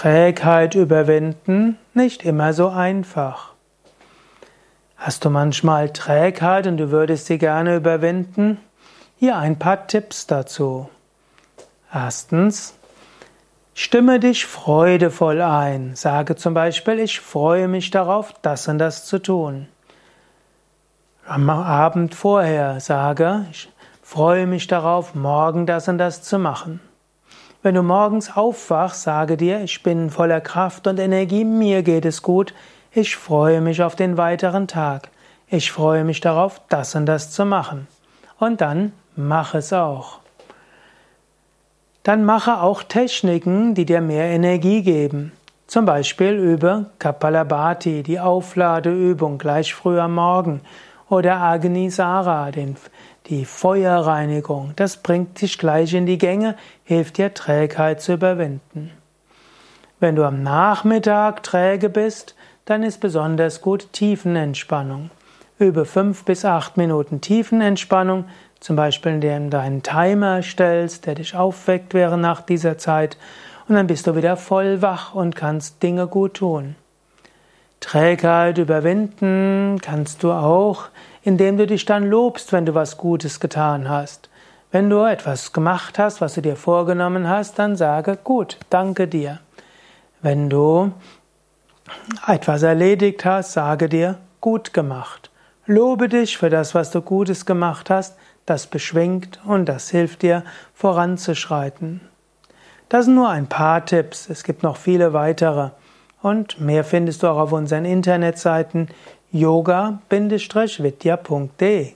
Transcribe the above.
Trägheit überwinden nicht immer so einfach. Hast du manchmal Trägheit und du würdest sie gerne überwinden? Hier ein paar Tipps dazu. Erstens, stimme dich freudevoll ein. Sage zum Beispiel, ich freue mich darauf, das und das zu tun. Am Abend vorher sage, ich freue mich darauf, morgen das und das zu machen. Wenn du morgens aufwachst, sage dir, ich bin voller Kraft und Energie, mir geht es gut, ich freue mich auf den weiteren Tag, ich freue mich darauf, das und das zu machen. Und dann mach es auch. Dann mache auch Techniken, die dir mehr Energie geben. Zum Beispiel über Kapalabhati, die Aufladeübung gleich früh am Morgen, oder Agnisara, den die Feuerreinigung, das bringt dich gleich in die Gänge, hilft dir Trägheit zu überwinden. Wenn du am Nachmittag träge bist, dann ist besonders gut Tiefenentspannung. Übe fünf bis acht Minuten Tiefenentspannung, zum Beispiel indem du einen Timer stellst, der dich aufweckt während nach dieser Zeit, und dann bist du wieder voll wach und kannst Dinge gut tun. Trägheit überwinden kannst du auch, indem du dich dann lobst, wenn du was Gutes getan hast. Wenn du etwas gemacht hast, was du dir vorgenommen hast, dann sage gut, danke dir. Wenn du etwas erledigt hast, sage dir gut gemacht. Lobe dich für das, was du Gutes gemacht hast, das beschwingt und das hilft dir voranzuschreiten. Das sind nur ein paar Tipps, es gibt noch viele weitere. Und mehr findest du auch auf unseren Internetseiten yoga-vidya.de